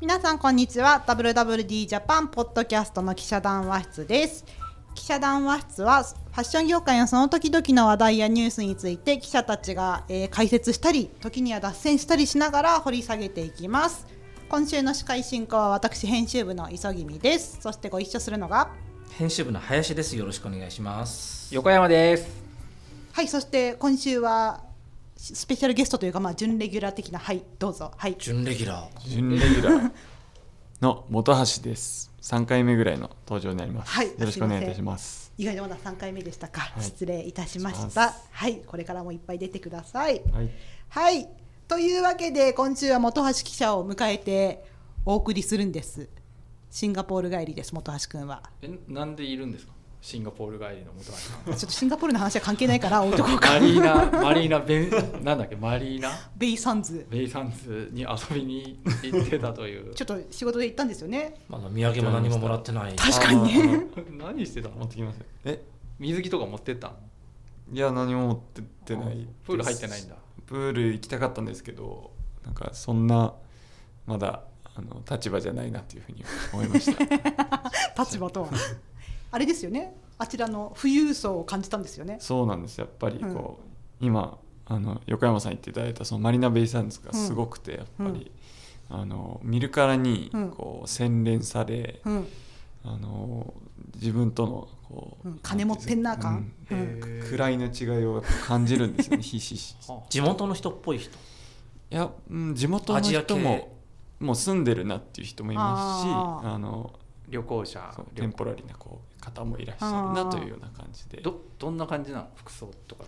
皆さんこんにちは WWD ジャパンポッドキャストの記者談話室です記者談話室はファッション業界のその時々の話題やニュースについて記者たちが、えー解説したり時には脱線したりしながら掘り下げていきます今週の司会進行は私編集部の磯君ですそしてご一緒するのが編集部の林です。よろしくお願いします。横山です。はいそして今週はスペシャルゲストというかまあ準レギュラー的なはいどうぞ。はい。準レギュラー。準レギュラー。の本橋です。3回目ぐらいの登場になります。はい。よろしくお願いいたします。意外にまだ3回目でしたか、い。失礼いたしました。はい。これからもいっぱい出てください。はい。はい。というわけで今週は本橋記者を迎えてお送りするんです。シンガポール帰りです本橋くんは。え、なんでいるんですか？シンガポール帰りの元橋さん。ちょっとシンガポールの話は関係ないから置いとこうかマリーナ、マリーナベン、なんだっけ、マリーナ？ベイサンズベイサンズに遊びに行ってたという。ちょっと仕事で行ったんですよねまだ土産も何ももらってない。確かにね何してたの？持ってきます。え、水着とか持ってったの？いや何も持ってってない。プール入ってないんだ。プール行きたかったんですけど、なんかそんなまだあの立場じゃないなっていうふうに思いました。立場とはあれですよね。あちらの富裕層を感じたんですよね。そうなんです。やっぱりこう、今あの横山さん言っていただいたそのマリナ・ベイ・サンズがすごくてやっぱり、あの見るからにうん。こう洗練され、うん。あの自分とのこう、うん。金持ってんな感うんうん。位の違いを感じるんですよねひしひし。は 地元の人っぽい人。いや、うん、地元のアジア系。人ももう住んでるなっていう人もいますしあの旅行者。テンポラリーなこう方もいらっしゃるなというような感じで。ど、どんな感じなの、服装とか。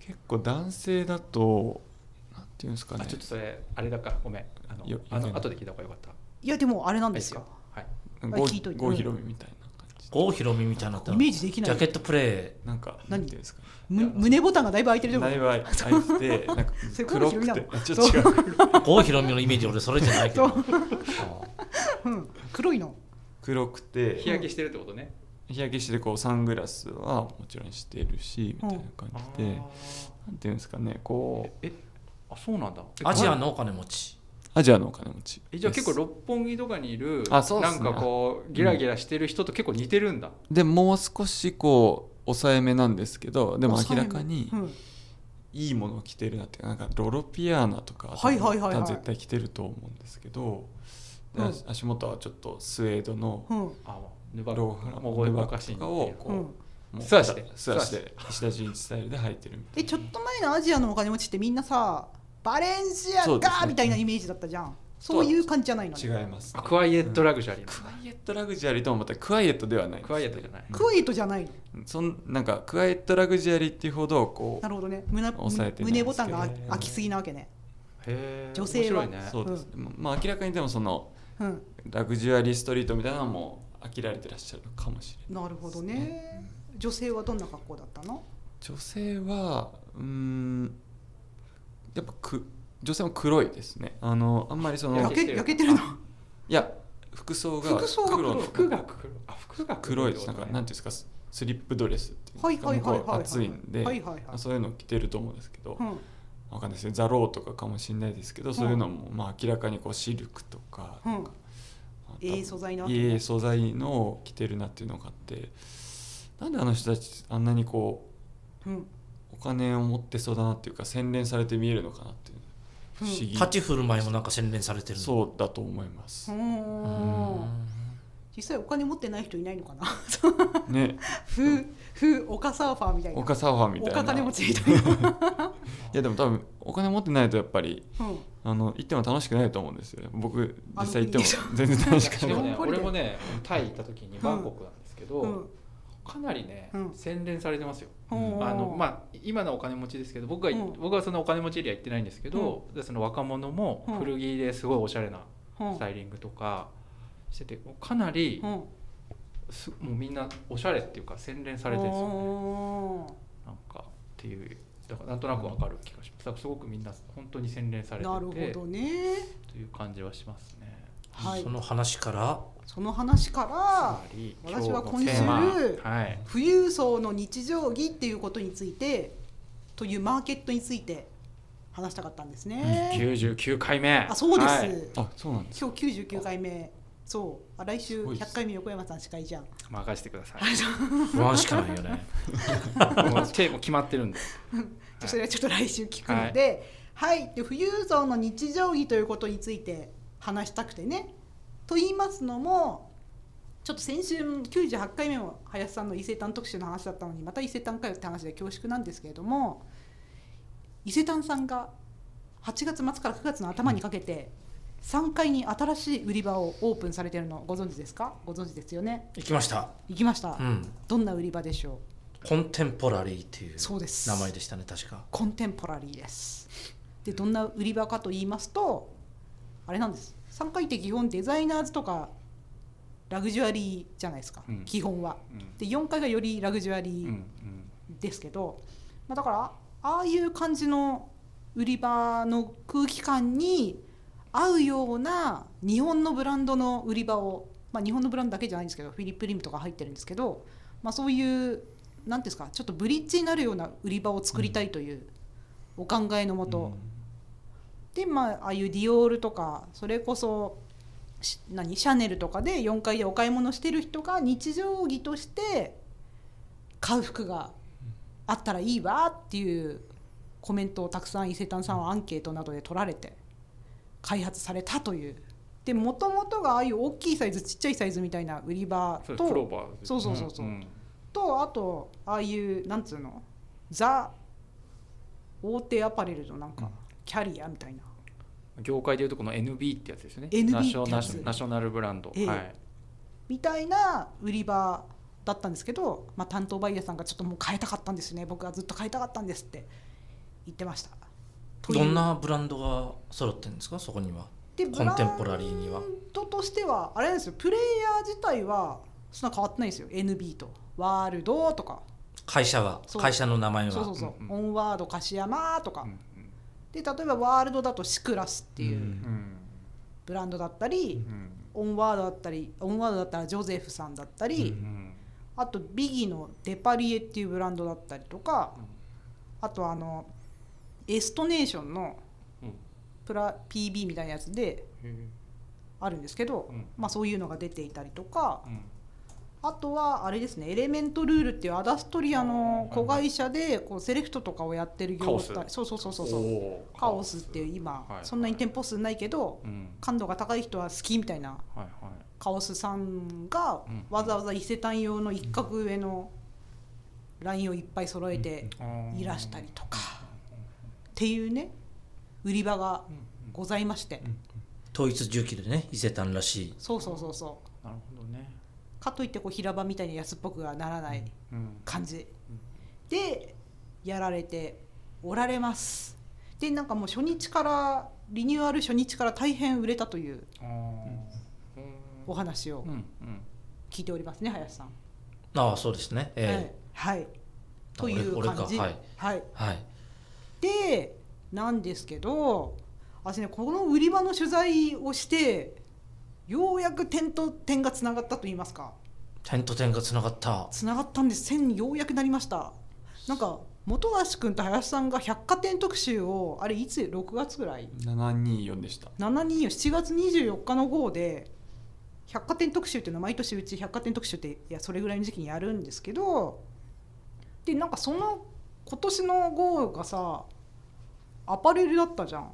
結構男性だとなんていうんですかね。あ、ちょっとそれ、あれだから、ごめん。あのよ、あの、後で聞いた方がよかった。いやでもあれなんですよ。はい。郷ひろみみたいな感じ。で郷ひろみみたいになイメージできない。ジャケットプレなんか何？なんていうんですかむ胸ボタンがだいぶ開いてるだいぶ開いて なんか黒くてあちょっと違うイ。郷ひろみのイメージ俺それじゃないけど。黒いの？黒くて日焼けしてるってことね。日焼けしてこうサングラスはもちろんしてるしみたいな感じで。あなんていうんですかねこう。ーえ、あ、そうなんだ。えアジアのお金持ち。アジアのお金持ち。えじゃあ結構六本木とかにいるあそうね。なんかこうギラギラしてる人と結構似てるんだ、でもう少しこう抑えめなんですけどでも明らかにうん。いいものを着てるなっていうかなんかロロピアーナとかはいはいはい絶対着てると思うんですけど、でうん。足元はちょっとスウェードのうんあヌバローファもう覚えヌバッ昔にクとかをこう、うん。もう素足で素足で石田純一スタイルで履いてるみたいな。えちょっと前のアジアのお金持ちってみんなさバレンシアガーみたいなイメージだったじゃん。そう。いう感じじゃないの違います、あクワイエットラグジュアリーなクワイエットラグジュアリーともまたクワイエットではないクワイエットじゃない。クワイエットじゃないの？そんなんかクワイエットラグジュアリーっていうほどこなるほどね。胸抑えてない胸ボタンが開きすぎなわけね。へえ女性は。面白いね。うそうです。ね、まあ明らかにでもそのうん。ラグジュアリーストリートみたいなのも飽きられてらっしゃるのかもしれないなるほどね。女性はどんな格好だったの？女性はうーんやっぱく女性も黒いですね。あのあんまりその焼け焼けてる。の？いや服装が服装が黒の。服が黒。あ服が黒い。です。なんかなんていうんですか？スリップドレスっていうはいはいはいはい。はい暑いんで、はいはいはい。そういうの着てると思うんですけど、うん。わかんないですよザローとかかもしれないですけど、そういうのもまあ明らかにこうシルクとか,、うんなんかまあええ素材なわけいい素材のを着てるなっていうのがあって。なんであの人たちあんなにこううん。お金を持ってそうだなっていうか洗練されて見えるのかなっていう。不思議、立ち振る舞いもなんか洗練されてる。そうだと思います。実際お金持ってない人いないのかな？ね。ふふ岡サーファーみたいな。岡サーファーみたいな。岡金持ちみたいな、いやでも多分お金持ってないとやっぱりうん、あの行っても楽しくないと思うんですよ僕実際行っても全然楽しくない。でもね俺もねタイ行った時にバンコクなんですけど、うん。かなりね、うん。洗練されてますよ。うん。あのまあ今のお金持ちですけど僕が、うん。僕はそのお金持ちエリア行ってないんですけど、でその若者もうん。古着ですごいおしゃれなうん。スタイリングとかしててかなりうん。すもうみんなおしゃれっていうか洗練されてるんですよね。おなんかっていうだからなんとなくわかる気がします。だからすごくみんな本当に洗練されてーなるてほどね。という感じはしますね。はい。その話から？その話から私は今週はい。富裕層の日常着っていうことについてというマーケットについて話したかったんですね、99回目。あそうです、はい。あそうなんです今日99回目。そうあ来週すごいです。100回目横山さん司会じゃん。任せてください。不安しかないよね。もう手も決まってるんで。それはちょっと来週聞くので、はい、で富裕層の日常着ということについて話したくてね。と言いますのも、ちょっと先週98回目も林さんの伊勢丹特集の話だったのに、また伊勢丹かよって話で恐縮なんですけれども、伊勢丹さんが8月末から9月の頭にかけて、3階に新しい売り場をオープンされているのご存知ですか？ご存知ですよね？行きました。行きました、うん。どんな売り場でしょう？コンテンポラリーっていうそうです。名前でしたね確か。コンテンポラリーです。でどんな売り場かと言いますとあれなんです。3階って基本デザイナーズとかラグジュアリーじゃないですか、うん。基本は。うん。で4階がよりラグジュアリーん。ですけど、まあ、だからああいう感じの売り場の空気感に合うような日本のブランドの売り場を、まあ、日本のブランドだけじゃないんですけどフィリップ・リムとか入ってるんですけど、まあ、そういうなんていうんですかちょっとブリッジになるような売り場を作りたいというお考えのもと、でまあああいうディオールとかそれこそし何シャネルとかで4階でお買い物してる人が日常着として買う服があったらいいわっていうコメントをたくさん伊勢丹さんはアンケートなどで取られて開発されたという。でもともとがああいう大きいサイズちっちゃいサイズみたいな売り場とそうそうそうそうんん。とあとああいうなんつうのザ大手アパレルのなんかキャリアみたいな。業界でいうとこの NB ってやつですよね。NB ナショナルブランド、ええ。はい。みたいな売り場だったんですけど、まあ、担当バイヤーさんがちょっともう変えたかったんですね。僕はずっと変えたかったんですって言ってましたどんなブランドが揃ってるんですか？そこには。でコンテンポラリーには。ブランドとしてはあれですよ。プレイヤー自体はそんな変わってないんですよ。NB と。ワールドとか。会社はそう。会社の名前は。そうそうそう、うんオンワード樫山とか、うんで例えばワールドだとシクラスっていううんうん。ブランドだったり、うんオンワードだったりオンワードだったらジョゼフさんだったり、うん。あとビギのデパリエっていうブランドだったりとか、うん。あとあのエストネーションのうん。プラ PB みたいなやつでへあるんですけど、うん。まあ、そういうのが出ていたりとかあとはあれですねエレメントルールっていうアダストリアの子会社でこうセレクトとかをやってる業態そうそうそうそうそう。カオスっていう今、はいそんなに店舗数ないけどうん。感度が高い人は好きみたいなカオスさんがうん。わざわざ伊勢丹用の一角上のラインをいっぱい揃えていらしたりとかっていうね売り場がございまして。統一重機でね伊勢丹らしい。そうそうそうそう。なるほどね。かといってこう平場みたいに安っぽくはならないうん感じ。でやられておられます。でなんかもう初日からリニューアル初日から大変売れたというお話をうんうん。聞いておりますね林さん。ああそうですね。えはい、はい、という俺感じ。俺か。はい、えはいでなんですけど私ねこの売り場の取材をしてようやく点と点がつながったと言いますか。点と点がつながった。つながったんです。線にようやくなりました。なんか本橋君と林さんが百貨店特集をあれいつ？6月ぐらい？724でした。724 7月24日の号で百貨店特集っていうのは毎年うち百貨店特集っていやそれぐらいの時期にやるんですけどでなんかその今年の号がさアパレルだったじゃん。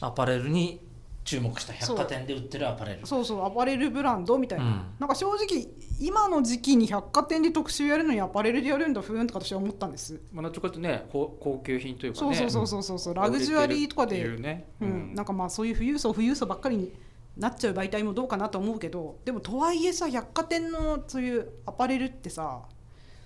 アパレルに注目した。百貨店で売ってるアパレル。そうそうアパレルブランドみたいな、うん。なんか正直今の時期に百貨店で特集やるのにアパレルでやるんだふーんとか私は思ったんです、まあ、ちかというとね高高級品というかね。そうそうそうそうそうラグジュアリーとかで売れてるっていうね。うん、なんかまあそういう富裕層富裕層ばっかりになっちゃう媒体もどうかなと思うけどでもとはいえさ百貨店のそういうアパレルってさ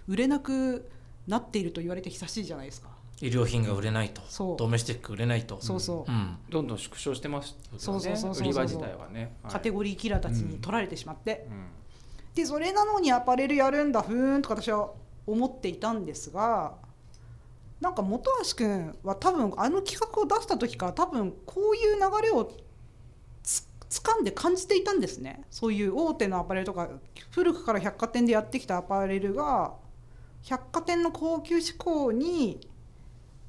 売れなくなっていると言われて久しいじゃないですか。衣料品が売れないとそう。ドメスティック売れないと。そうそう、うん。どんどん縮小してますよね。そうそうそうそう。売り場自体はね、はい。カテゴリーキラーたちに取られてしまって、うん。でそれなのにアパレルやるんだふーんとか私は思っていたんですがなんか本橋君は多分あの企画を出した時から多分こういう流れをつ掴んで感じていたんですね。そういう大手のアパレルとか古くから百貨店でやってきたアパレルが百貨店の高級志向に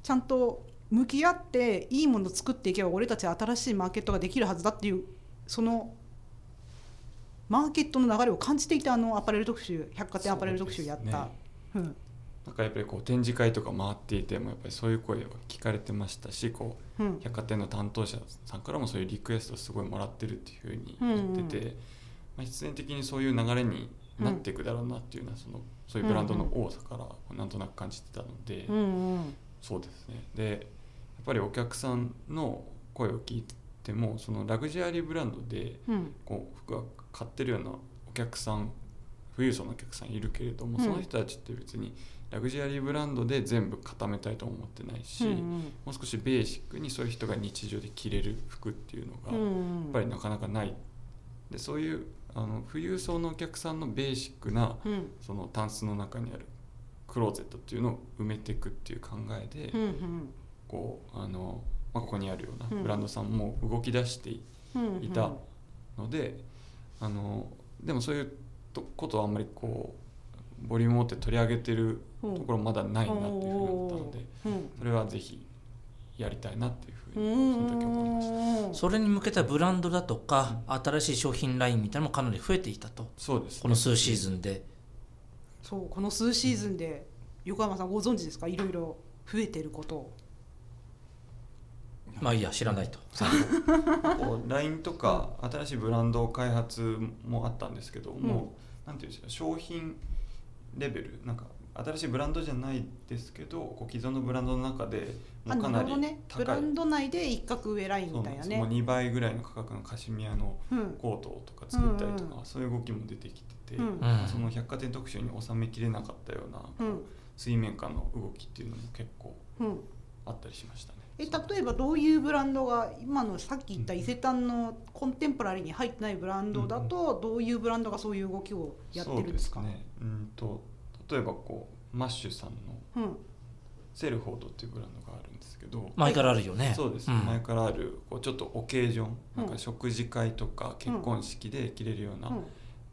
ちゃんと向き合っていいものを作っていけば俺たちは新しいマーケットができるはずだっていうそのマーケットの流れを感じていたあのアパレル特集百貨店アパレル特集やった。うんなんかやっぱりこう展示会とか回っていてもやっぱりそういう声は聞かれてましたしこううん。百貨店の担当者さんからもそういうリクエストをすごいもらってるっていうふうに言ってて、うん。まあ、必然的にそういう流れになっていくだろうなっていうのはそのそういうブランドの多さからなんとなく感じてたので、うんうん。そうですね。でやっぱりお客さんの声を聞いてもそのラグジュアリーブランドでうん。こう服が買ってるようなお客さん富裕層のお客さんいるけれども、うんその人たちって別にラグジュアリーブランドで全部固めたいと思ってないし、うんもう少しベーシックにそういう人が日常で着れる服っていうのがうんやうんっぱりなかなかない。でそういうあの富裕層のお客さんのベーシックなうん。そのタンスの中にあるクローゼットっていうのを埋めていくっていう考えで、うんうん。こうあの、まあ、ここにあるよううん。なブランドさんも動き出していたので、あのでもそういうとことはあんまりこうボリュームを持って取り上げてるうんところまだないなっていうふうに思ったのでうん。それはぜひやりたいなっていうふううにその時思いました。んそれに向けたブランドだとか新しい商品ラインみたいなのもかなり増えていたと。そうですね。この数シーズンで。そうこの数シーズンで横山さんご存知ですか？いろいろ増えてること。をまあいいや知らないと。LINE とか新しいブランド開発もあったんですけども、なんていうんですか商品レベルなんか新しいブランドじゃないですけどこう既存のブランドの中でもかなりなるほどね。ブ高い、ランド内で一角上ラインみたいなね。もう2倍ぐらいの価格のカシミヤのうん。コートとか作ったりとか、うんうん。そういう動きも出てきてて、うん。うん。その百貨店特集に収めきれなかったような、こううん。水面下の動きっていうのも結構うん。あったりしましたね。え例えばどういうブランドが今のさっき言った伊勢丹のコンテンポラリーに入ってないブランドだとどういうブランドがそういう動きをやってるんですか？そうですね。うんと例えばこうマッシュさんのうん。セルフォードっていうブランドがあるんですけど、前からあるよね。そうです、ん。前からあるこうちょっとオケージョンなん。うんか食事会とか結婚式で着れるようなうん。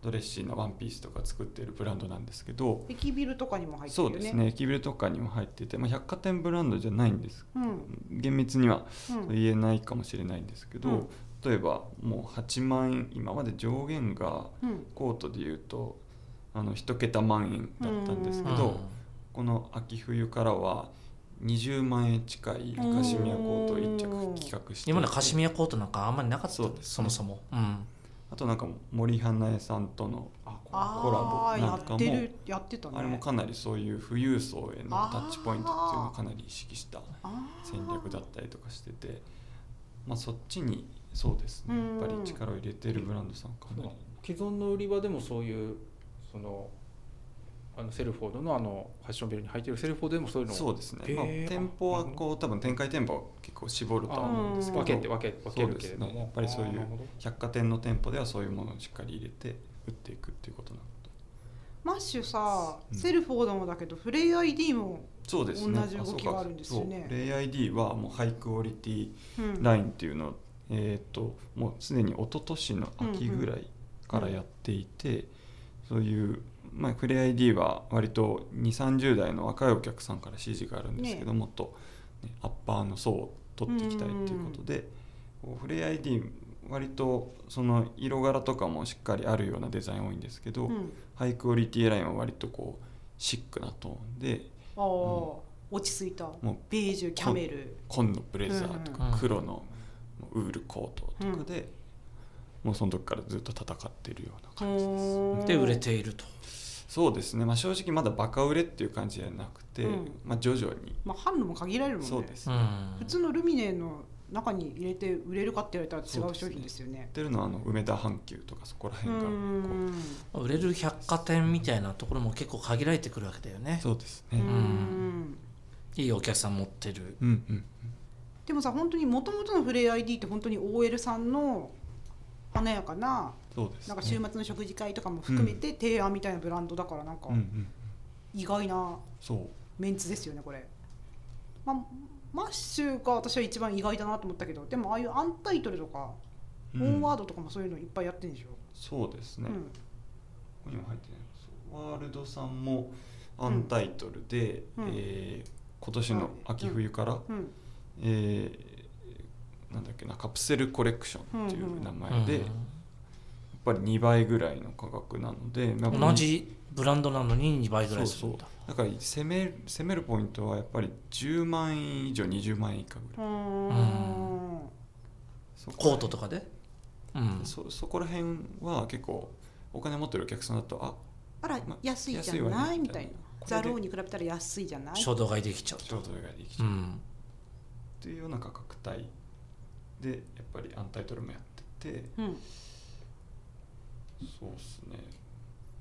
ドレッシーなワンピースとか作っているブランドなんですけど、駅ビルとかにも入ってるよね。そうですね。駅ビルとかにも入ってて、まあ、百貨店ブランドじゃないんです。うん。厳密にはうん。言えないかもしれないんですけど、うん。例えばもう8万円今まで上限がうん。コートでいうとあの1桁万円だったんですけど、うんこの秋冬からは20万円近いカシミヤコートを1着企画して。今までカシミヤコートなんかあんまりなかったそうですね。そもそも、うん、あとなんか森花江さんとのコラボなんかもやってたね。あれもかなりそういう富裕層へのタッチポイントっていうのをかなり意識した戦略だったりとかしてて、まあ、そっちにそうですね。うんやっぱり力を入れてるブランドさんかなり。既存の売り場でもそういうそのあのセルフォードのあのファッションビルに入ってるセルフォードでもそういうのを。そうですね、まあ、店舗はこう多分展開店舗は結構絞るとは思うんですけど。分けて分け分けるけれども、そうですね。やっぱりそういう百貨店の店舗ではそういうものをしっかり入れて売っていくっていうことなのとマッシュさうん。セルフォードもだけどフレイ ID もそうですね。同じ動きがあるんですよね。あそうか。そう。レイ ID はもうハイクオリティうん。ラインっていうのを、えー、ともうすでに一昨年の秋ぐらいからやっていて、そういう、まあ、フレ ID は割と2 3 0代の若いお客さんから支持があるんですけど、ねもっと、ね、アッパーの層を取っていきたいっていうことで、こうフレ ID 割とその色柄とかもしっかりあるようなデザイン多いんですけど、うん。ハイクオリティラインは割とこうシックなトーンでああ落ち着いた。もうベージュキャメル。紺のブレザーとうんか黒のウールコートとかで、もうその時からずっと戦っているような感じです。うんで売れていると。そうですね、まあ、正直まだバカ売れっていう感じじゃなくて、うん。まあ、徐々に。まあ販路も限られるもんねそうですうん普通のルミネの中に入れて売れるかって言われたら違そう商品ですよね。やってるのはあの梅田阪急とかそこらう辺がこん。売れる百貨店みたいなところも結構限られてくるわけだよね。うそうですうね、ん。いいお客さん持ってる。うんうんでもさ本当にもともとのフレイ ID って本当に OL さんの華やかなそうですね。なんか週末の食事会とかも含めて提案みたいなブランドだからなんかうんうん。意外なそう。メンツですよねこれ、まあ、マッシュが私は一番意外だなと思ったけどでもああいうアンタイトルとか、うん。オンワードとかもそういうのいっぱいやってるんでしょ、そうですね、うん。ここにも入ってないワールドさんもアンタイトルで、うん。えー今年の秋冬から、うん。えーなんだっけなカプセルコレクションっていう名前で、うんやっぱり2倍ぐらいの価格なので、まあ同じブランドなのに2倍ぐらいするんだ。だから攻める攻めるポイントはやっぱり10万円以上20万円以下ぐうらい、コートとかで？うん。そそこら辺は結構お金持ってるお客さんだとああらまあ安いじゃないみたいな。ザローに比べたら安いじゃない？衝動買いできちゃうちょうどができちゃう、っうん。ていうような価格帯でやっぱりアンタイトルもやってて。うん。そうですね、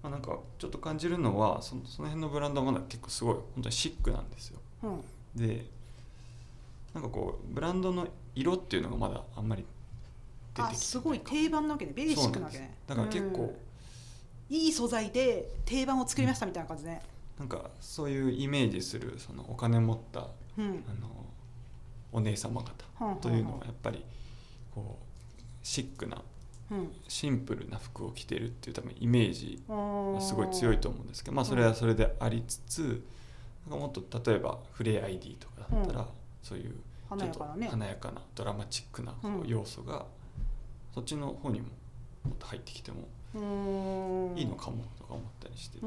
まあ、なんかちょっと感じるのはそのその辺のブランドはまだ結構すごい本当にシックなんですよ。うん。でなんかこうブランドの色っていうのがまだあんまり出てきてあすごい定番なわけね。ベーシックなわけね。だから結構うん。いい素材で定番を作りましたみたいな感じね。なんかそういうイメージするそのお金持ったあうん。のお姉様方というのはやっぱりこうシックなうん。シンプルな服を着てるっていう多分イメージうんがすごい強いと思うんですけどまあそれはそれでありつつなんかもっと例えばフレー ID とかだったらそういう華ちょっと華やかなドラマチックなこう要素がそっちの方にももっと入ってきてもうん。いいのかもとか思ったりしてて、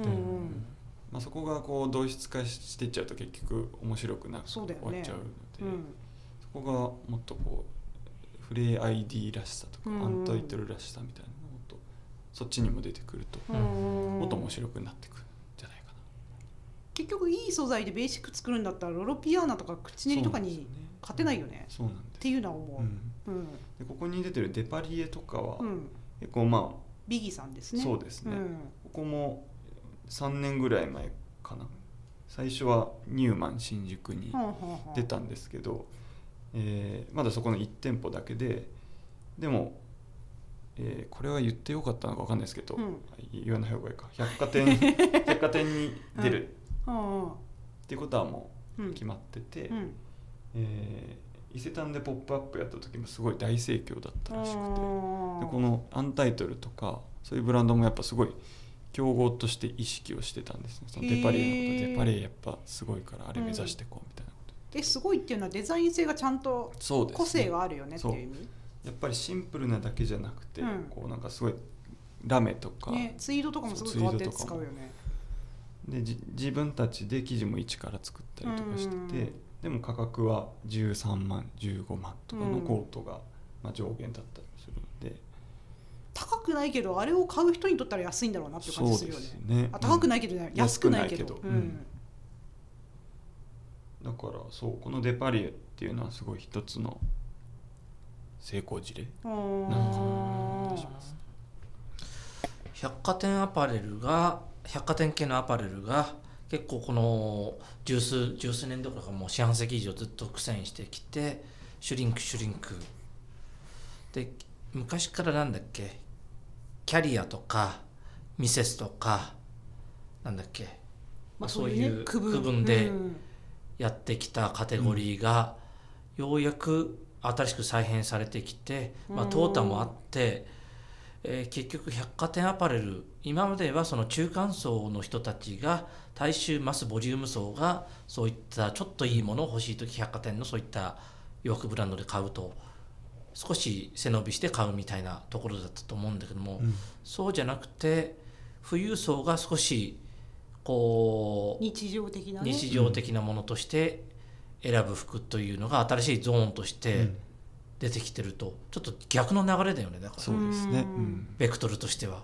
まあ、そこがこう同質化していっちゃうと結局面白くなく終わっちゃうのでこがもっとこうフレー ID らしさとか、うん。アンタイトルらしさみたいなもっとそっちにも出てくると、うん。もっと面白くなってくるんじゃないかな。結局いい素材でベーシック作るんだったらロロピアーナとか口練りとかに勝てないよね。そうなんですっていうのは思う。ん。ううん。でここに出てるデパリエとかはうん。結構まあビギさんですね。そうですね。ん。ここも3年ぐらい前かな。最初はニューマン新宿に出たんですけど、えーまだそこの1店舗だけででも、えーこれは言ってよかったのか分かんないですけど、うん。言わない方がいいか。百貨店 百貨店に出る。っていうことはもううん。決まってて、うん。えー伊勢丹で「ポップアップやった時もすごい大盛況だったらしくて。うんでこのアンタイトルとかそういうブランドもやっぱすごい競合として意識をしてたんですね。そのデパリエのこと。デパリエやっぱすごいからあれ目指していこうみたいなこと、ですごいっていうのはデザイン性がちゃんと個性があるよねっていう意味？やっぱりシンプルなだけじゃなくて、うん。こうなんかすごいラメとか、ねツイードとかもすごい変わって使うよね。でじ自分たちで生地も一から作ったりとかしてて、うん。でも価格は13万15万とかのコートが、まあ、上限だったりするので、高くないけどあれを買う人にとったら安いんだろうなって感じするよね。ね。あ高くないけどね、安くないけど。安くないけど。うんだからそうこのデパリエっていうのはすごい一つの成功事例うなのかなします。百貨店アパレルが百貨店系のアパレルが結構この十数十数年どころかもう四半世紀以上ずっと苦戦してきてシュリンクシュリンク。で昔からなんだっけキャリアとかミセスとかなんだっけ、まあ、そういうね区分でうんやってきたカテゴリーが、ようやく新しく再編されてきて、まあ、うん淘汰もあって、えー結局百貨店アパレル今まではその中間層の人たちが大衆マスボリューム層がそういったちょっといいものを欲しい時百貨店のそういった洋服ブランドで買うと少し背伸びして買うみたいなところだったと思うんだけども、うん。そうじゃなくて富裕層が少しこう日常的なね。日常的なものとして選ぶ服というのが新しいゾーンとしてうん。出てきてるとちょっと逆の流れだよねだから。そうですね、ベクトルとしては。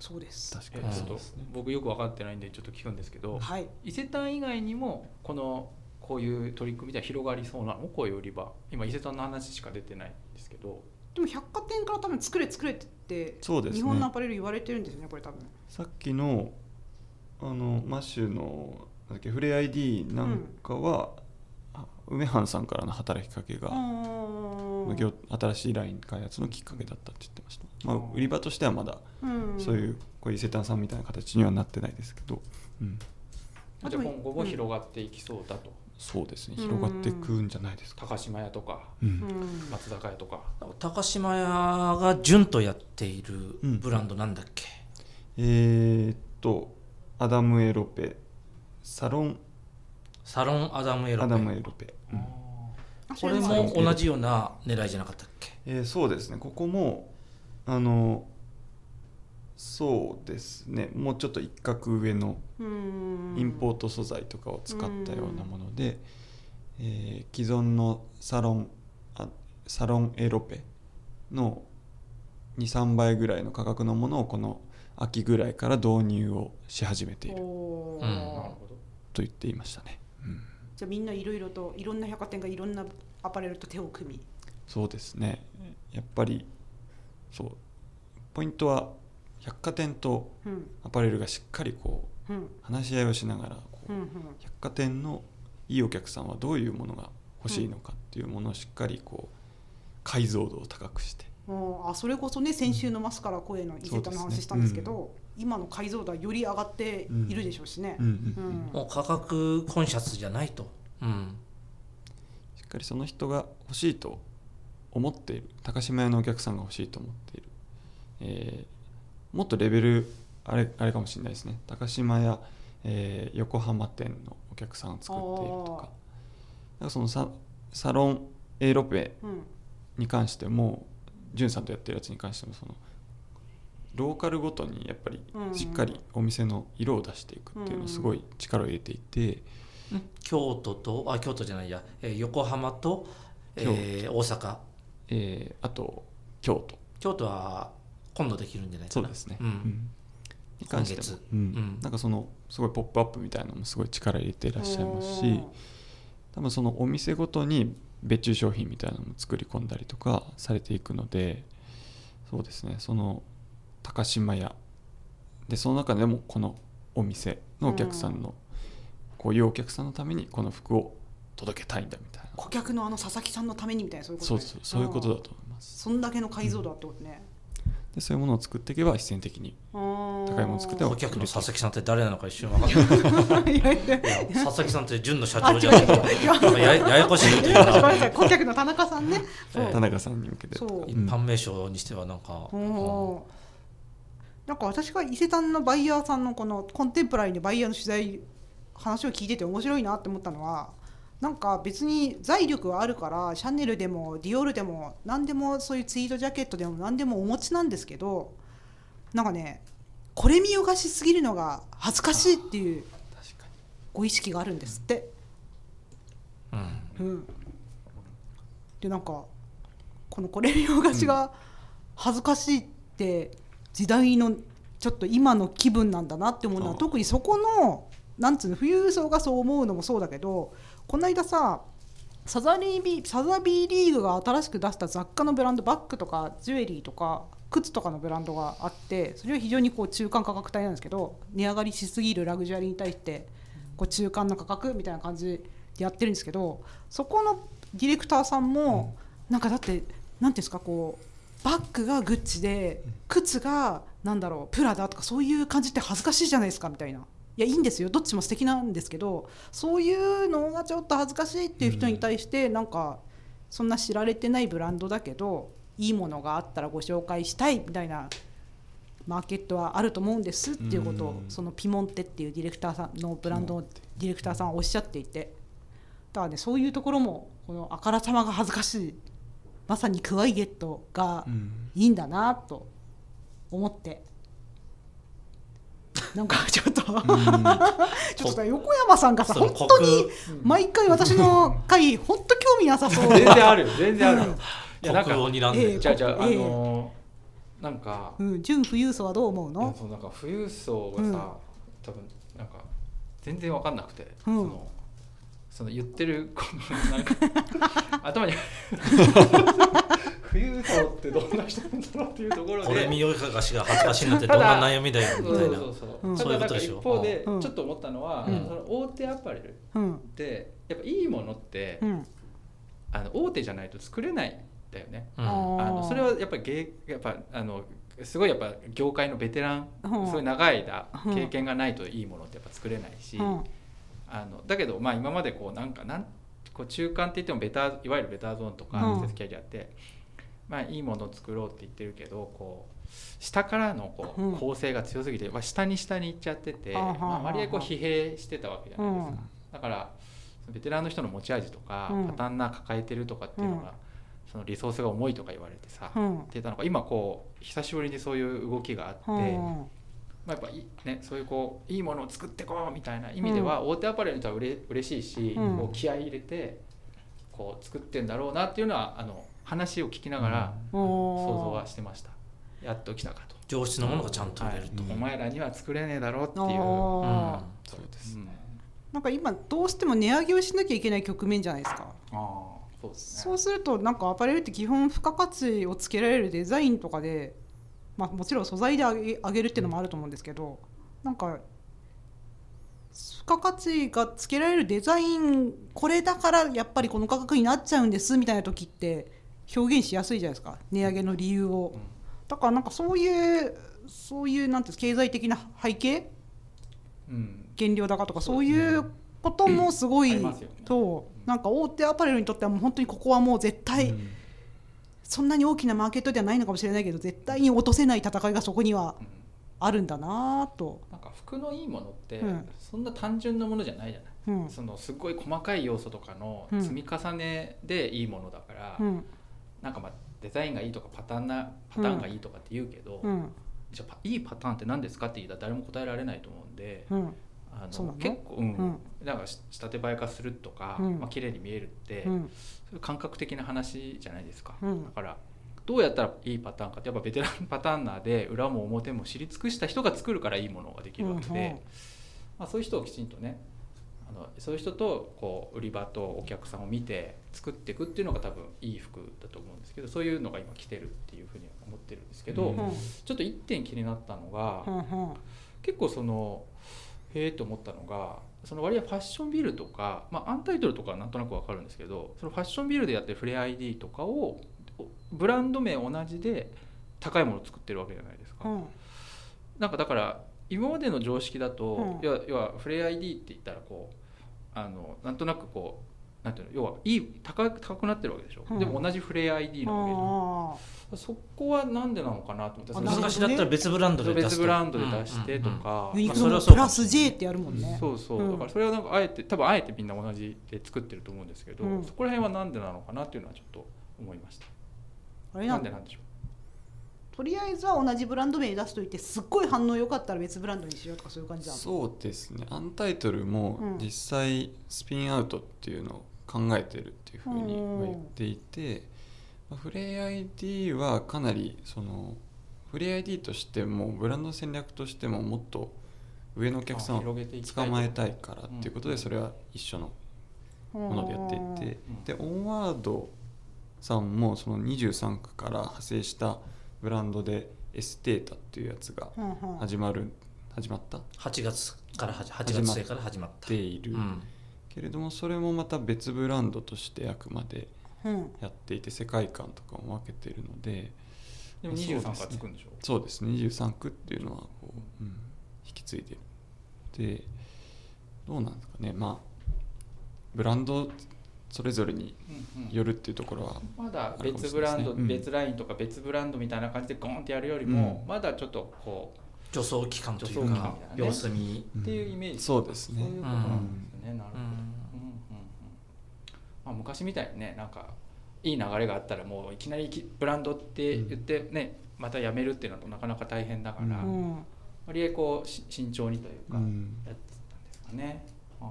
そうです。確かえちょっとにそうですね僕よく分かってないんでちょっと聞くんですけどはい。伊勢丹以外にもこのこういう取り組みでは広がりそうなのこういう売り場。今伊勢丹の話しか出てないんですけどでも百貨店から多分作れ作れって言ってそうですね。日本のアパレル言われてるんですよねこれ多分。さっきのあのマッシュのなんだっけフレ ID なんかは、あ梅藩さんからの働きかけが、新しいライン開発のきっかけだったって言ってました、まあ、売り場としてはまだうん。そういうこういう伊勢丹さんみたいな形にはなってないですけど、うん、じゃああでも今後も広がっていきそうだと、そうですね。うん。広がっていくんじゃないですか、高島屋とかうん。うん。松坂屋とか。高島屋が順とやっているうん。ブランドなんだっけ、えーっとアダム・エロペ。サロン。サロンアダムエロペ。アダムエロペ、うん。これも同じような狙いじゃなかったっけ？えーそうですね。ここもあのそうですね。もうちょっと一角上のインポート素材とかを使ったようなもので、えー既存のサロンあサロンエロペの23倍ぐらいの価格のものをこの秋ぐらいから導入をし始めているうんなるほどと言っていましたね、うん。じゃあみんないろいろといろんな百貨店がいろんなアパレルと手を組み。そうですね。やっぱりそう。ポイントは百貨店とうん。アパレルがしっかりこううん。話し合いをしながら百貨店のいいお客さんはどういうものが欲しいのかっていうものをしっかりこう解像度を高くして。もうあそれこそね先週のマスカラ声の伊勢丹の話したんですけど今の解像度はより上がっているでしょうしね。うんうん。うん。もう価格コンシャスじゃないと、うん、しっかりその人が欲しいと思っている高島屋のお客さんが欲しいと思っている、えーもっとレベルあれあれかもしれないですね。高島屋、えー横浜店のお客さんを作っているとか。なんかそのササロンエーロペうんに関してもじゅんさんとやってるやつに関してもそのローカルごとにやっぱりうん。しっかりお店の色を出していくっていうのをすごい力を入れていて、京都とあ京都じゃないや、えー横浜と、えー大阪。えーあと京都。京都は今度できるんじゃないかな。そうですね、うん。うん。に関しても、うん。うん。なんかそのすごいポップアップみたいなのもすごい力入れていらっしゃいますし多分そのお店ごとに別注商品みたいなのも作り込んだりとかされていくのでそうですね。その高島屋。でその中でもこのお店のお客さんの、こういうお客さんのためにこの服を届けたいんだみたいな。顧客のあの佐々木さんのためにみたいなそういうことね。そうそうそういうことだと思います。そんだけの解像度あってことねでそういうものを作っていけば必然的に高高いもの作っても顧客の佐々木さんって誰なのか一瞬分かんない。佐々木さんって純の社長じゃないかやややこしいこと言うごめんなさない顧客の田中さんね田中さんに向けて一般名称にしてはなんか、おーなんか私が伊勢丹のバイヤーさんのこのコンテンポラリーのバイヤーの取材話を聞いてて面白いなって思ったのはなんか別に財力はあるからシャネルでもディオールでも何でもそういうツイードジャケットでも何でもお持ちなんですけどなんかねこれ見よがしすぎるのが恥ずかしいっていうご意識があるんですって。うん。うん、でなんかこのこれ見よがしが恥ずかしいって時代のちょっと今の気分なんだなって思うのは特にそこのなんつうの富裕層がそう思うのもそうだけどこの間さサザリービーサザビーリーグが新しく出した雑貨のブランドバッグとかジュエリーとか靴とかのブランドがあってそれは非常にこう中間価格帯なんですけど値上がりしすぎるラグジュアリーに対してこう中間の価格みたいな感じでやってるんですけどそこのディレクターさんも、なんかだってなんていうんですかこうバッグがグッチで靴がなんだろうプラダとかそういう感じって恥ずかしいじゃないですかみたいな。いやいいんですよ。どっちも素敵なんですけどそういうのがちょっと恥ずかしいっていう人に対して、なんかそんな知られてないブランドだけどいいものがあったらご紹介したいみたいなマーケットはあると思うんですっていうことをうん。そのピモンテっていうディレクターさんのブランドのディレクターさんはおっしゃっていてだからねそういうところもこのあからさまが恥ずかしいまさにクワイエットがうん。いいんだなと思って。なんか ちょっと。ちょっとさ横山さんがさ本当に国毎回私の回 本当興味なさそう。全然あるよ全然ある。うん。いやなんか国を睨んで、ええじゃあじゃああええのーなんかうん、純富裕層はどう思うの？そうなんか富裕層がさ、うん。多分なんか全然わかんなくて、うん。そのその言ってるこのなんか頭に富裕層ってどんな人なんだろうっていうところで。これ見よいかがしが恥ずかしいなってどんな悩みだよみそうたいな。そうそう、う。ん。ただ一方でうん。ちょっと思ったのは、うん。その大手アパレルっうんてやっぱいいものって、うん。あの大手じゃないと作れないんだよね。うん。あのそれはやっぱり芸やっぱあのすごいやっぱ業界のベテラン、うん。すごい長い間うん。経験がないといいものってやっぱ作れないし、うん。あのだけどまあ今までこうなんかなんこう中間って言ってもベターいわゆるベターゾーンとかうん。アクセスキャリアって、まあいいものを作ろうって言ってるけどこう下からのこううん。構成が強すぎて、まあ、下に下に行っちゃってて、まあ、割合こう疲弊してたわけじゃないですか。うん。だからベテランの人の持ち味とか、うん。パターンな抱えてるとかっていうのが、そのリソースが重いとか言われてさ、うん。ってたのが今こう久しぶりにそういう動きがあって、うん。まあ、やっぱね、そういうこういいものを作っていこうみたいな意味では、大手アパレルの人はうれ嬉しいし、うん。こう気合い入れてこう作ってんだろうなっていうのはあの話を聞きながらうん想像はしてました。やっと来たかと。上質なものがちゃんと売れると、はいお前らには作れねえだろうっていう。あーそうですうんなんか今どうしても値上げをしなきゃいけない局面じゃないですか。ああそうですね。そうするとなんかアパレルって基本付加価値をつけられるデザインとかで、まあ、もちろん素材で上げ上げるっていうのもあると思うんですけどなんか付加価値がつけられるデザインこれだからやっぱりこの価格になっちゃうんですみたいな時って表現しやすいじゃないですか。値上げの理由を。うん。だからなんかそういうそういうなんて経済的な背景？うん。原料高とかそういうこともすごいとうんなんか大手アパレルにとってはもう本当にここはもう絶対うん。そんなに大きなマーケットではないのかもしれないけど絶対に落とせない戦いがそこにはうんあるんだなと。なんか服のいいものってうん。そんな単純なものじゃないじゃない。うん。そのすごい細かい要素とかの積み重ねでいいものだから、うんなんかまあデザインがいいとかパターンなパターンがいいとかって言うけど、うん。じゃいいパターンって何ですかって言ったら誰も答えられないと思うんで、うん。あのの結構、うん。うん。なんかし仕立て映え化するとか、うん。まあ綺麗に見えるって、うん。そういう感覚的な話じゃないですか、うん。だからどうやったらいいパターンかってやっぱベテランパターンナーで裏も表も知り尽くした人が作るからいいものができるわけで、うん。まあ、そういう人をきちんとねあのそういう人とこう売り場とお客さんを見て作っていくっていうのが多分いい服だと思うんですけどそういうのが今来てるっていうふうに思ってるんですけど、うん。うんちょっと一点気になったのが、うん結構そのへえと思ったのがその割合ファッションビルとか、まあ、アンタイトルとかはなんとなくわかるんですけどそのファッションビルでやってるフレア ID とかをおブランド名同じで高いものを作ってるわけじゃないですか。うん。なんかだから今までの常識だと、うん。要は要はフレア ID って言ったらこうあのなんとなくこうなんていうの要はいい高く高くなってるわけでしょ、うん。でも同じフレア ID なわけじゃん。あそこはなんでなのかなと思ってそのあなるほど昔だったら別ブランドで出別ブランドで出してとうん。うん。うんか、それはロのプラス J ってやるもんね。そうそう、うん。だからそれはなんかあえて多分あえてみんな同じで作ってると思うんですけど、うん。そこら辺はなんでなのかなっていうのはちょっと思いました。あれなんでなんでしょとりあえずは同じブランド名出しといてすっごい反応良かったら別ブランドにしようとかそういう感じなの？そうですね。アンタイトルもうん。実際スピンアウトっていうのを考えてるっていうふうには言っていて、まあフレイ ID はかなりそのフレイ ID としてもブランド戦略としてももっと上のお客さんあを捕まえたいからっていうことうん。でそれは一緒のものでやっていてうん。でオンワードさんもその23区から派生したブランドでエステータっていうやつがうんう。ん始まる始まった？8月から8始まっ月生から始まった。ている、うん。けれどもそれもまた別ブランドとしてあくまでうん。やっていて世界観とかも分けているので。でもそうですね。23からつくんでしょ？そうですね。23区っていうのはこう、うん、引き継いでる。でどうなんですかね。まあブランドそれぞれにうんうんよるっていうところはまだあるかもし別ブランド、別ラインとか別ブランドみたいな感じでゴンってやるよりも、うんまだちょっとこ助走期間という助走期間かみたいなね様子見うっていうイメージ、そうですねそういうことなんですね、なるほど、うんうんうんうんまあ、昔みたいにねなんかいい流れがあったらもういきなりきブランドって言ってね、またやめるっていうのはなかなか大変だから、ううん割合こうし慎重にというか、うんやってたんですかねあ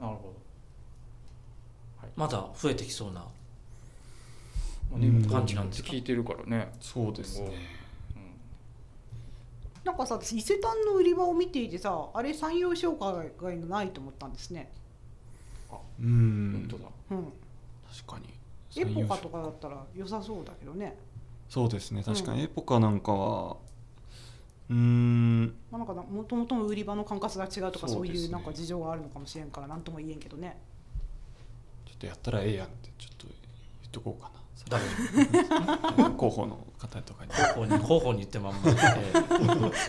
あなるほど、はいまだ増えてきそうな感じなんですか？聞いてるからね、そうですね。う。ん。なんかさ私伊勢丹の売り場を見ていてさあれ産業紹介がないと思ったんですね、う本ん当だ。うん、確かに。エポカとかだったら良さそうだけどね、そうですね。確かに。エポカなんかはうーん。まあ、なんかもともとの売り場の管轄が違うとかそういうなんか事情があるのかもしれんから何とも言えんけどねとやったらええやんってちょっと言っとこうかな。誰広報 の方とかに。広報に広報に言ってまんま。で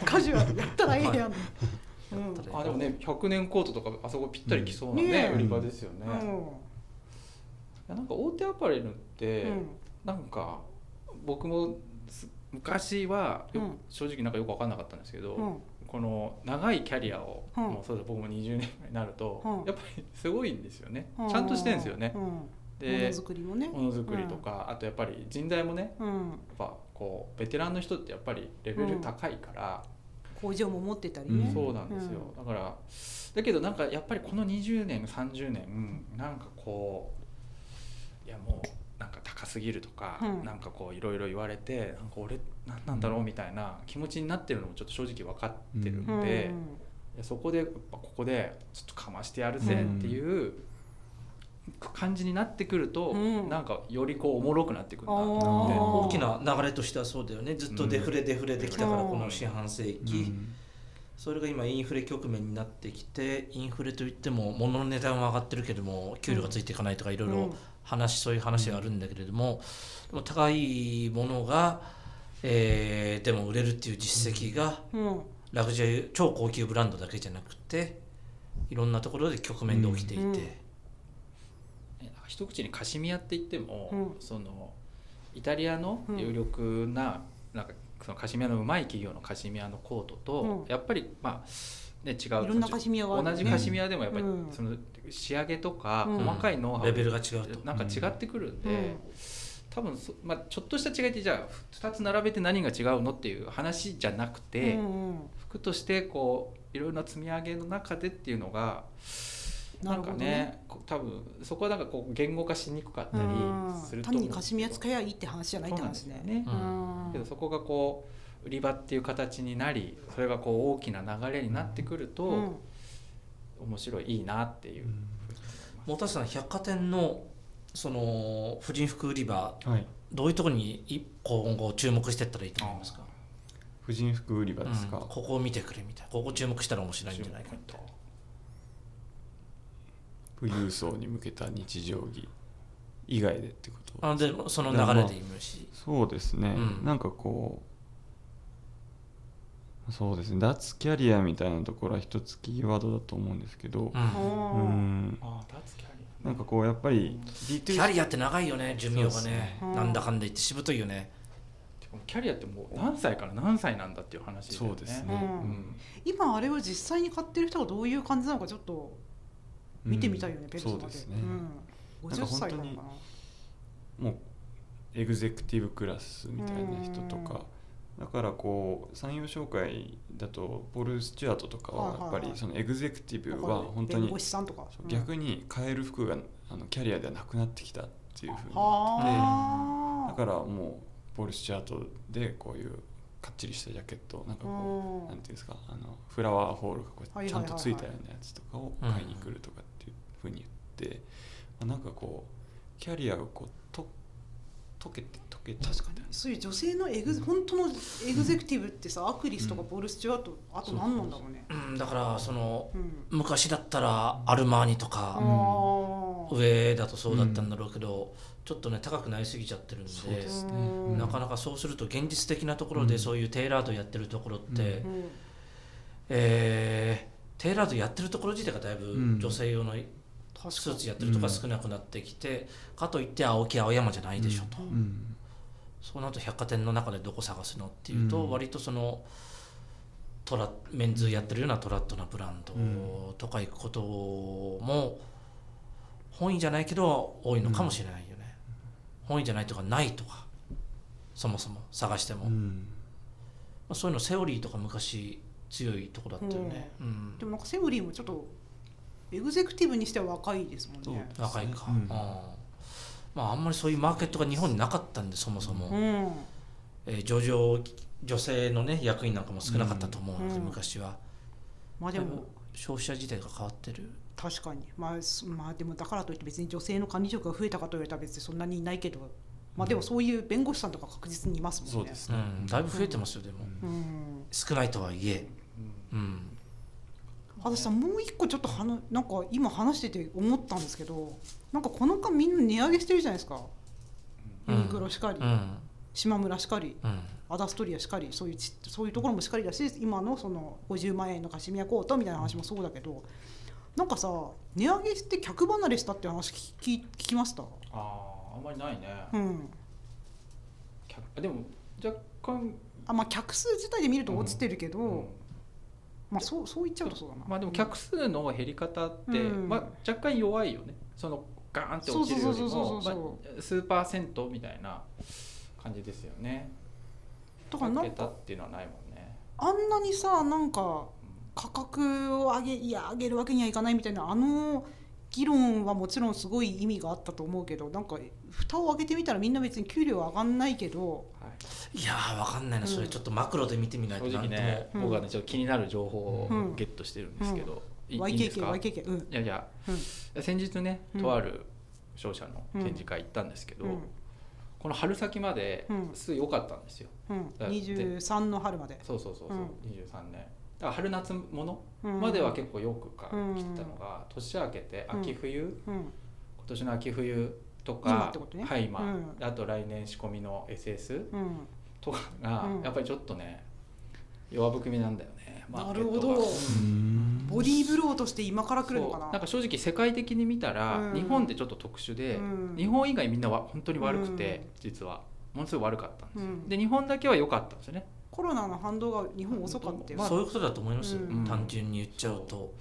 カジュアルやったらええやん、うん。やったらあでもね100年コートとかあそこぴったり来そうなね,、うん売り場ですよね、いうん。やなんか大手アパレルって、うん。なんか僕もす昔はようん。正直なんかよく分かんなかったんですけど、うんこの長いキャリアを、うん。もうそうだ僕も20年になると、うん。やっぱりすごいんですよね、うん。ちゃんとしてるんですよね、うん、もでのづくりもね。ものづくりとか、あとやっぱり人材もねうん、やっぱこうベテランの人ってやっぱりレベル高いから、工場も持ってたりね、うんそうなんですよ、だからだけどなんかやっぱりこの20年30年なんかこういやもう高すぎるとか、うんなんかこういろいろ言われてなんか俺何なんだろうみたいな気持ちになってるのもちょっと正直分かってるうん。んで、いやそこでやっぱここでちょっとかましてやるぜっていう感じになってくると、うん。なんかよりこうおもろくなってくるなと思って。大きな流れとしてはそうだよね。ずっとデフレデフレできたからうん。この四半世紀、うんそれが今インフレ局面になってきてインフレといっても物の値段は上がってるけども給料がついていかないとかいろいろ話そういう話があるんだけれどもでも高いものが、えーでも売れるっていう実績がラグジュアリー超高級ブランドだけじゃなくていろんなところで局面で起きていて、うん。うん。一口にカシミヤって言っても、うん。そのイタリアの有力な,、なんかそのカシミヤのうまい企業のカシミヤのコートと、うん。やっぱりまあね違う。いろんなカシミヤがある。ね同じカシミヤでもやっぱり、うん。その仕上げとかうん。細かいノウハウレベルが違うと。なんか違ってくるんで、うん。多分そ、まあ、ちょっとした違いってじゃあ2つ並べて何が違うのっていう話じゃなくて、うんうん。服としてこういろいろな積み上げの中でっていうのがなるほどなんかね。ね多分そこはなんかこう言語化しにくかったりすると単思うんですけどにカシミヤ使えばいいって話じゃないって話ね。そうなんですよね。うん。けどそこがこう売り場っていう形になりそれがこう大きな流れになってくると、うん。面白いいいなっていう。本田さん百貨店のその婦人服売り場はい。どういうところにい今後注目していったらいいと思いますか、婦人服売り場ですか、うん。ここを見てくれみたいな。ここ注目したら面白いんじゃないかみたいな富裕層に向けた日常着以外でってことあでその流れでいいし、そうですね、うん。なんかこうそうですね。脱キャリアみたいなところは一つキーワードだと思うんですけど。うん。ううん。んああ脱キャリア。なんかこうやっぱりキ D2C ャリアって長いよね寿命がね。ねうんなんだかんだ言ってしぶといよね。キャリアってもう何歳から何歳なんだっていう話だよね。そうですね、うん。うん。今あれを実際に買ってる人がどういう感じなのかちょっと見てみたいよね、うんペルソナで。そうですね、うん、なんか50歳なの本か当もうエグゼクティブクラスみたいな人とか。だからこう産業紹介だとポール・スチュアートとかはやっぱりそのエグゼクティなブは本当に逆に買える服があのキャリアではなくなってきたっていうふうに言ってはあだからもうポール・スチュアートでこういうかっちりしたジャケットなんかこうなんていうんですかあのフラワーホールがこうちゃんとついたようなやつとかを買いに来るとかっふうに言って、まあなんかこうキャリアがこうと溶けて溶けちゃう確かに。そういう女性のエグゼ本当のエグゼクティブってさ、アクリスとかポール・スチュワートあと何なんだろうね。うん。だからそのうん。昔だったらアルマーニとあかー。上だとそうだったんだろうけどちょっとね高くなりすぎちゃってるんそうでですね。うん。なかなかそうすると現実的なところでそういうテーラードやってるところって、ううん。えーテーラードやってるところ自体がだいぶうん。女性用のスーツやってるとか少なくなってきて、かといって青木青山じゃないでしょと、うん。うん。そうなると百貨店の中でどこ探すのっていうと、うん。割とそのトラメンズやってるようなトラッドなブランドとか行くことも本意じゃないけど多いのかもしれないよね、本意じゃないとかないとかそもそも探しても、まうん。あ、そういうのセオリーとか昔強いとこだったよね、うん。でもなんかセオリーもちょっとエグゼクティブにしては若いですもんね。若いか、うん。まああんまりそういうマーケットが日本になかったんでそもそも、うん。えー上場女性のね役員なんかも少なかったと思うので、うん。昔は。まあでも。消費者自体が変わってる。確かに。まあすまあでもだからといって別に女性の管理職が増えたかと言われたら別にそんなにいないけど。まあでもそういう弁護士さんとか確実にいますもんね。そうですね、うん、だいぶ増えてますよでも、うん。うん少ないとはいえ、うん、羽田さんもう一個ちょっとはななんか今話してて思ったんですけどなんかこの間みんな値上げしてるじゃないですか。ユニクロしかり、うん。島村しかりうん。アダストリアしかりそういうちそういうところもしかりだし今のその50万円のカシミヤコートみたいな話もそうだけどなんかさ値上げして客離れしたって話聞き聞きました？あああんまりないね、うん。客でも若干あまあ客数自体で見ると落ちてるけど、うんまあそうそう言っちゃうとそうだな。まあでも客数の減り方って、うん。まあ、若干弱いよね。そのガーンって落ちるよりも数パーセントみたいな感じですよね。だからなん桁かっていうのはないもんね、あんなにさなんかうん価格を上げいや上げるわけにはいかないみたいなあの議論はもちろんすごい意味があったと思うけどなんか蓋を開けてみたらみんな別に給料上がんないけどはいいやーわかんないなそれちょっとマクロで見てみないと正直なんとも、ね、僕はねちょっと気になる情報をゲットしてるんですけど、いいいいですかうんいやいやうん先日ねとある商社の展示会行ったんですけど、この春先まですごい良かったんですようん23の春までそうそうそうそう、うん23年だから春夏ものうん。までは結構よくかうん来たのが年明けて秋冬、うん。今年の秋冬と今かはい今、うん。あと来年仕込みの SS うん。とかがうん。やっぱりちょっとね弱含みなんだよねなるほど。うん。ボディーブローとして今から来るのかな？なんか正直世界的に見たら、うん。日本ってちょっと特殊で、うん。日本以外みんなは本当に悪くて、実は。ものすごい悪かったんですよ、うん。で日本だけは良かったんですよねコロナの反動が日本遅かったよ、まあそういうことだと思いますよ、うん。単純に言っちゃうと。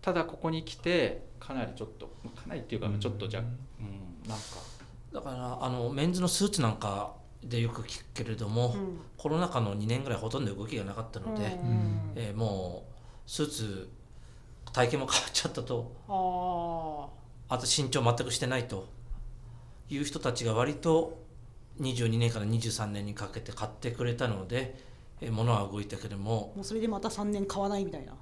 ただここに来てかなりちょっとかなりっていうかちょっとじゃ、ううんん、なんか。だからあのメンズのスーツなんかでよく聞くけれども、うん。コロナ禍の2年ぐらいほとんど動きがなかったので、うん。えーもうスーツ体型も変わっちゃったと。ああと身長全くしてないという人たちが割と22年から23年にかけて買ってくれたので、えー物は動いたけれどもあ、もうそれでまた3年買わないみたいな。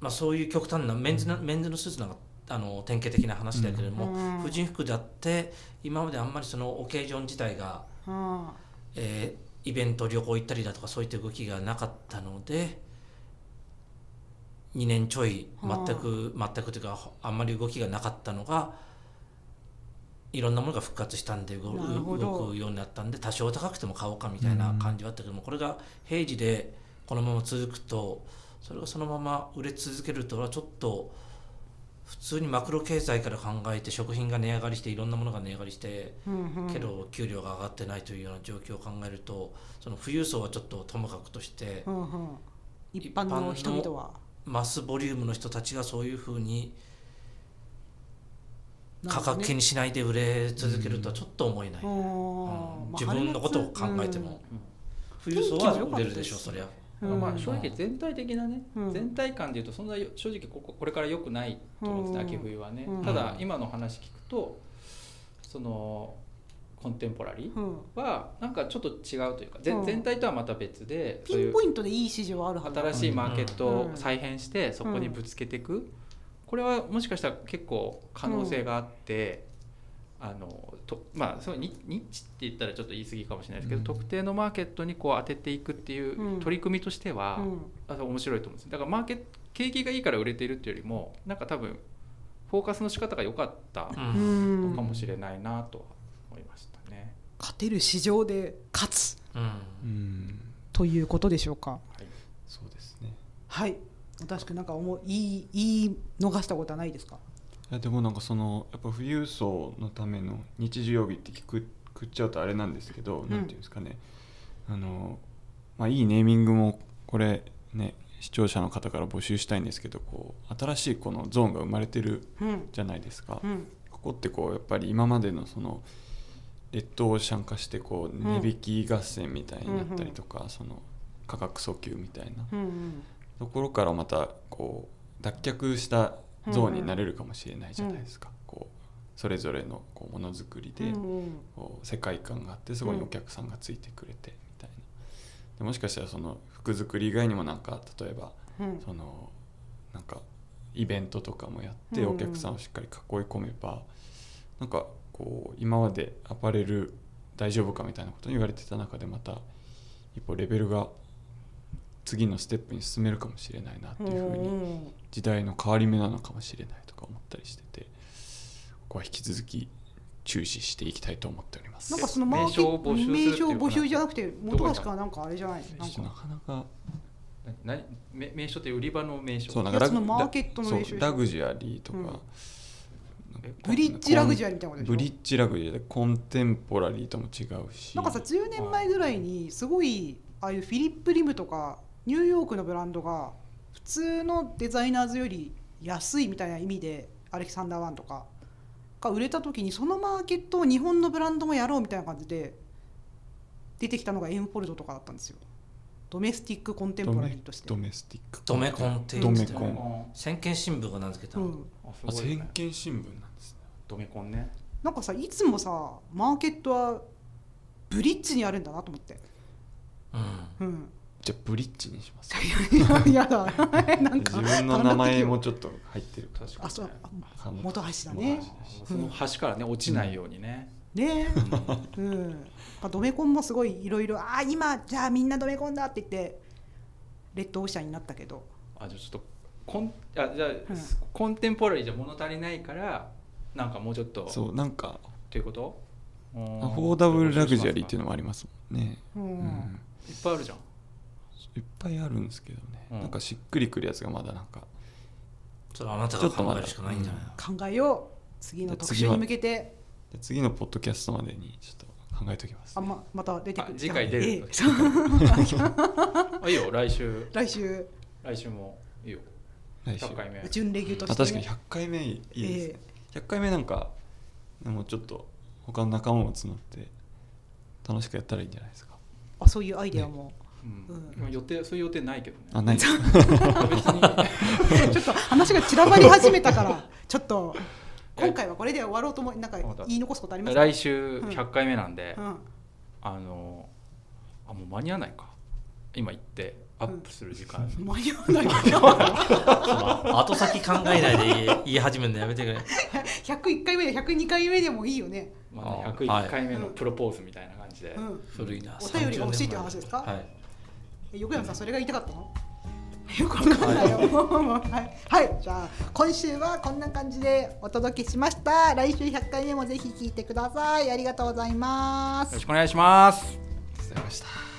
まあ、そういう極端なメンズなメンズのスーツなんかあの典型的な話だけれども、うん。婦人服だって今まであんまりそのオケージョン自体が、あえーイベント旅行行ったりだとかそういった動きがなかったので2年ちょいはあ全く全くというかあんまり動きがなかったのがいろんなものが復活したんで動くようになったんで多少高くても買おうかみたいな感じはあったけどもこれが平時でこのまま続くとそれがそのまま売れ続けるとはちょっと普通にマクロ経済から考えて食品が値上がりしていろんなものが値上がりしてあうんうん。けど給料が上がってないというような状況を考えるとその富裕層はちょっとともかくとしてうんうん。一般の人々は。マスボリュームの人たちがそういうふうに価格気にしないで売れ続けるとはちょっと思えない、自分のことを考えても、富裕層は売れるでしょうそりゃ。うん。まあ正直全体的なね、うん。全体感でいうとそんなよ正直こここれから良くないと思うんですね、うん秋冬はね、うん。ただ今の話聞くとそのコンテンポラリーうん。はなんかちょっと違うというか、ぜうん。全体とはまた別でそういうピンポイントでいい指示はあるはずだ。新しいマーケットをうん。再編してそこにぶつけていく、これはもしかしたら結構可能性があって、あのとまあそうニニッチって言ったらちょっと言い過ぎかもしれないですけど、うん。特定のマーケットにこう当てていくっていううん。取り組みとしては、うん。あの面白いと思うんですだからマーケット景気がいいから売れているっていうよりもなんか多分フォーカスの仕方が良かったうんうんのかもしれないなとは思いましたね。勝てる市場で勝つうん。うんということでしょうか。はい。そうですね。はい確かなんか思う言い言い逃したことはないですか？いやでもなんかそのやっぱ富裕層のための日常日って聞く食っちゃうとあれなんですけど、なんていうんですかね。あの、まあ、いいネーミングもこれね視聴者の方から募集したいんですけどこう新しいこのゾーンが生まれてるうん。じゃないですか、うん。ここってこうやっぱり今までのその劣等をシャン化してこう値引き合戦みたいになったりとか、その価格訴求みたいな。うんうんところからまたこう脱却したゾーンになれるかもしれないじゃないですか、こうそれぞれのこうものづくりで、うんうん。こう世界観があってそこにお客さんがついてくれてみたいな。でもしかしたらその服作り以外にもなんか例えばうん。そのなんかイベントとかもやってうんお客さんをしっかり囲い込めばなんかこう今までアパレル大丈夫かみたいなことに言われてた中でまた一歩レベルが次のステップに進めるかもしれないなっていうふうにん時代の変わり目なのかもしれないとか思ったりしててここは引き続き注視していきたいと思っております。なんかそのマーケ名称を募集するっていう名称募集じゃなくてどこに本橋かなんかあれじゃないなんか。なかなか名名所って売り場の名所そうなんかラグマーケットの名称ラグジュアリーとか、うん。ブリッジラグジュアリーみたいなことでしょ？ブリッジラグジュアリーでコンテンポラリーとも違うしなんかさ10年前ぐらいにすごいああいうフィリップ・リムとかニューヨークのブランドが普普通のデザイナーズより安いみたいな意味でアレキサンダー・ワンとかが売れた時にそのマーケットを日本のブランドもやろうみたいな感じで出てきたのがエンフォルドとかだったんですよ。ドメスティックコンテンポラリーとして。ドメスティック。ドメコンってドメコン。繊研新聞が名付けたの、うん、あ繊研新聞なんですね。ドメコンね。なんかさいつもさマーケットはブリッジにあるんだなと思って、うん。うん、じゃあブリッジにします。い やだ。なんか自分の名前もちょっと入ってる確かにあそう。元橋だね。その端からね落ちないようにね、ね。うん、まあ、ドメコンもすごいいろいろああ今じゃあみんなドメコンだって言ってレッドオーシャンになったけど。あじゃあちょっとコンあじゃあ、コンテンポラリーじゃ物足りないからなんかもうちょっと。そうなんかっていうこと？アアフォーダブルラグジュアリーっていうのもありますもんね、うん。うん。いっぱいあるじゃんいっぱいあるんですけどね、うん。なんかしっくりくるやつがまだなんか。それはあなたが考えるしかないんじゃないの、考えよう。次の特集に向けて。で次のポッドキャストまでにちょっと考えておきます、あままた出てくる。あ次回出るええ。あいいよ。来週。来週。来週もいいよ。来週。100回目。準レギュとあして、ね、確かに100回目いいですね。え、100回目なんかもうちょっと他の仲間も募って楽しくやったらいいんじゃないですか。あそういうアイデアも、うん。予定そういう予定ないけどね。あない ちょっと話が散らばり始めたから ちょっと今回はこれで終わろうと思いなんか言い残すことありますか？来週100回目なんで、うん。あのあもう間に合わないか。今行ってアップする時間、間に合わないその 後先考えないで言い始めるのやめてくれ。101回目で102回目でもいいよね、まあね、あ101回目のプロポーズみたいな感じで、うん、古いなお便りが欲しいって話ですか？はい。え横山さんそれが言いたかったの？よくわかんないよ、はい、はい、じゃあ今週はこんな感じでお届けしました。来週100回目もぜひ聞いてください。ありがとうございます。よろしくお願いします。ありがとうございました